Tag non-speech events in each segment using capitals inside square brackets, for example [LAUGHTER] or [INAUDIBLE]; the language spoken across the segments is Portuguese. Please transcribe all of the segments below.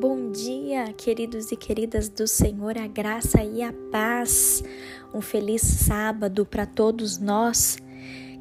Bom dia, queridos e queridas do Senhor, a graça e a paz. Um feliz sábado para todos nós.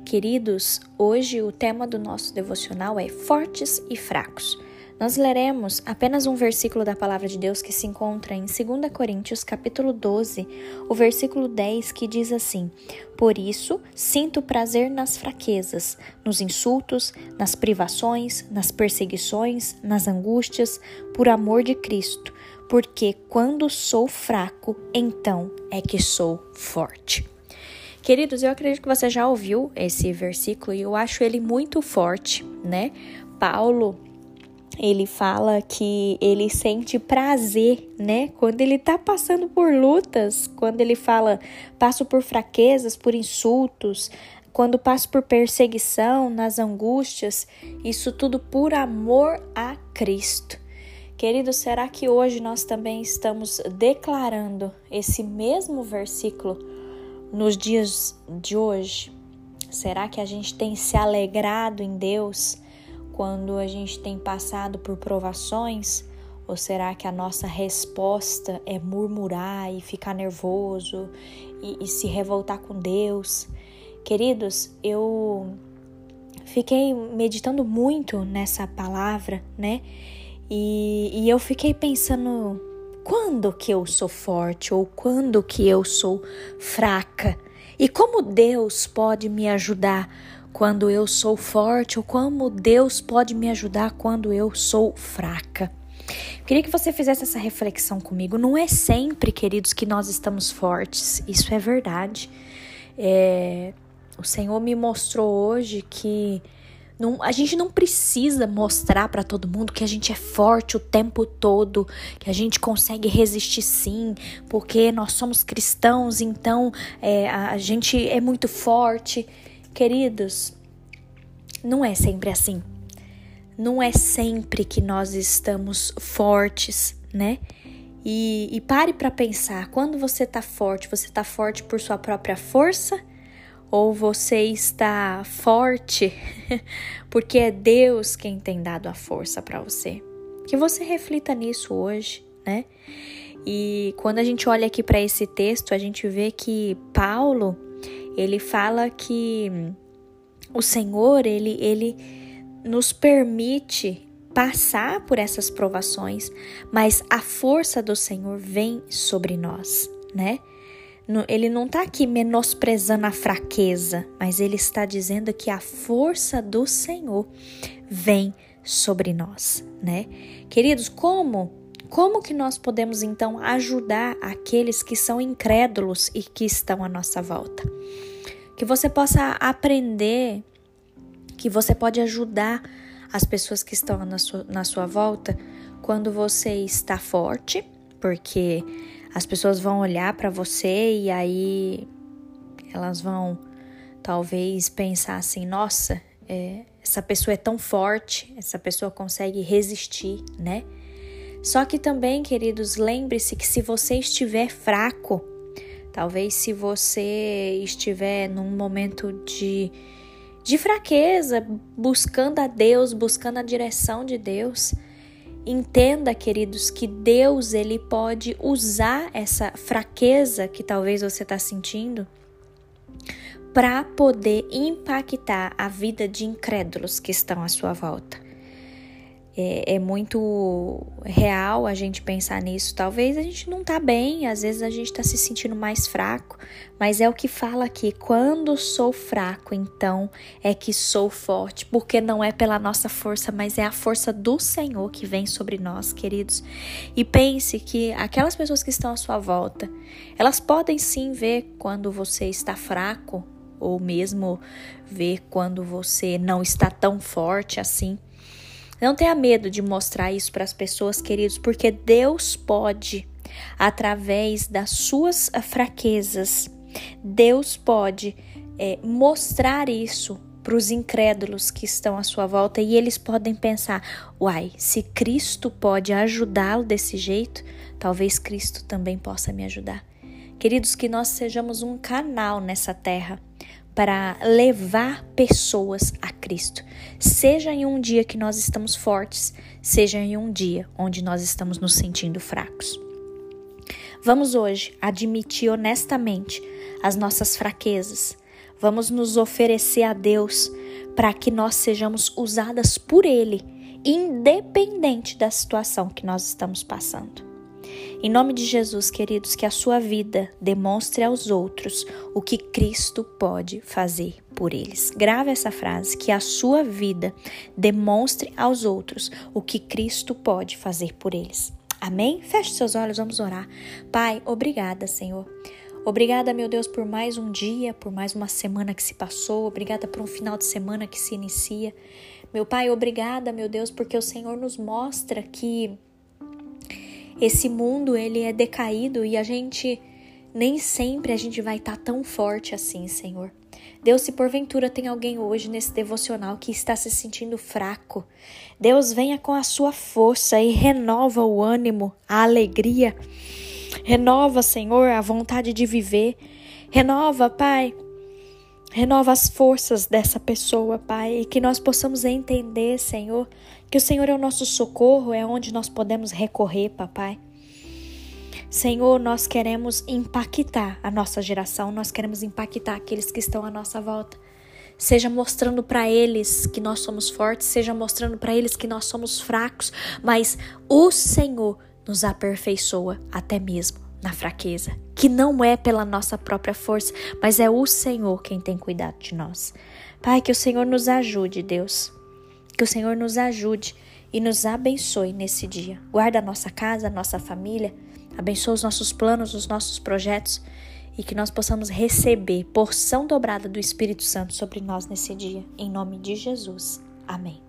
Queridos, hoje o tema do nosso devocional é Fortes e Fracos. Nós leremos apenas um versículo da palavra de Deus que se encontra em 2 Coríntios, capítulo 12, o versículo 10, que diz assim: Por isso, sinto prazer nas fraquezas, nos insultos, nas privações, nas perseguições, nas angústias, por amor de Cristo, porque quando sou fraco, então é que sou forte. Queridos, eu acredito que você já ouviu esse versículo e eu acho ele muito forte, né? Paulo ele fala que ele sente prazer, né? Quando ele tá passando por lutas, quando ele fala, passo por fraquezas, por insultos, quando passo por perseguição, nas angústias, isso tudo por amor a Cristo. Querido, será que hoje nós também estamos declarando esse mesmo versículo nos dias de hoje? Será que a gente tem se alegrado em Deus? Quando a gente tem passado por provações? Ou será que a nossa resposta é murmurar e ficar nervoso e, e se revoltar com Deus? Queridos, eu fiquei meditando muito nessa palavra, né? E, e, eu fiquei pensando quando que eu sou forte ou quando que eu sou fraca e como Deus pode me ajudar quando eu sou forte ou como Deus pode me ajudar quando eu sou fraca. Queria que você fizesse essa reflexão comigo. Não é sempre, queridos, que nós estamos fortes. Isso é verdade. É, o Senhor me mostrou hoje que não, a gente não precisa mostrar para todo mundo que a gente é forte o tempo todo, que a gente consegue resistir sim, porque nós somos cristãos, então é, a, a gente é muito forte. Queridos, não é sempre assim. Não é sempre que nós estamos fortes, né? E, e pare para pensar: quando você tá forte, você tá forte por sua própria força? Ou você está forte [LAUGHS] porque é Deus quem tem dado a força para você? Que você reflita nisso hoje, né? E quando a gente olha aqui para esse texto, a gente vê que Paulo ele fala que o Senhor, ele, ele nos permite passar por essas provações, mas a força do Senhor vem sobre nós, né? Ele não está aqui menosprezando a fraqueza, mas ele está dizendo que a força do Senhor vem sobre nós, né? Queridos, como como que nós podemos então ajudar aqueles que são incrédulos e que estão à nossa volta? Que você possa aprender que você pode ajudar as pessoas que estão na sua, na sua volta quando você está forte, porque as pessoas vão olhar para você e aí elas vão talvez pensar assim: nossa, é, essa pessoa é tão forte, essa pessoa consegue resistir, né? Só que também, queridos, lembre-se que se você estiver fraco, talvez se você estiver num momento de, de fraqueza, buscando a Deus, buscando a direção de Deus, entenda, queridos, que Deus ele pode usar essa fraqueza que talvez você está sentindo para poder impactar a vida de incrédulos que estão à sua volta é, é, muito real a gente pensar nisso. Talvez a gente não tá bem, às vezes a gente tá se sentindo mais fraco, mas é o que fala aqui: quando sou fraco, então é que sou forte, porque não é pela nossa força, mas é a força do Senhor que vem sobre nós, queridos. E pense que aquelas pessoas que estão à sua volta, elas podem sim ver quando você está fraco, ou mesmo ver quando você não está tão forte assim. Não tenha medo de mostrar isso para as pessoas, queridos, porque Deus pode, através das suas fraquezas, Deus pode é, mostrar isso para os incrédulos que estão à sua volta e eles podem pensar: uai, se Cristo pode ajudá-lo desse jeito, talvez Cristo também possa me ajudar. Queridos, que nós sejamos um canal nessa terra para levar pessoas a Cristo. Seja em um dia que nós estamos fortes, seja em um dia onde nós estamos nos sentindo fracos. Vamos hoje admitir honestamente as nossas fraquezas. Vamos nos oferecer a Deus para que nós sejamos usadas por Ele, independente da situação que nós estamos passando. Em nome de Jesus, queridos, que a sua vida demonstre aos outros o que Cristo pode fazer por eles. Grave essa frase: que a sua vida demonstre aos outros o que Cristo pode fazer por eles. Amém? Feche seus olhos, vamos orar. Pai, obrigada, Senhor. Obrigada, meu Deus, por mais um dia, por mais uma semana que se passou. Obrigada por um final de semana que se inicia. Meu Pai, obrigada, meu Deus, porque o Senhor nos mostra que esse mundo ele é decaído e a gente nem sempre a gente vai estar tá tão forte assim, Senhor. Deus, se porventura tem alguém hoje nesse devocional que está se sentindo fraco, Deus venha com a sua força e renova o ânimo, a alegria. Renova, Senhor, a vontade de viver. Renova, Pai. Renova as forças dessa pessoa, Pai, e que nós possamos entender, Senhor, que o Senhor é o nosso socorro, é onde nós podemos recorrer, papai. Senhor, nós queremos impactar a nossa geração, nós queremos impactar aqueles que estão à nossa volta. Seja mostrando para eles que nós somos fortes, seja mostrando para eles que nós somos fracos, mas o Senhor nos aperfeiçoa até mesmo na fraqueza, que não é pela nossa própria força, mas é o Senhor quem tem cuidado de nós. Pai, que o Senhor nos ajude, Deus, que o Senhor nos ajude e nos abençoe nesse dia. Guarda a nossa casa, a nossa família, abençoa os nossos planos, os nossos projetos e que nós possamos receber porção dobrada do Espírito Santo sobre nós nesse dia. Em nome de Jesus. Amém.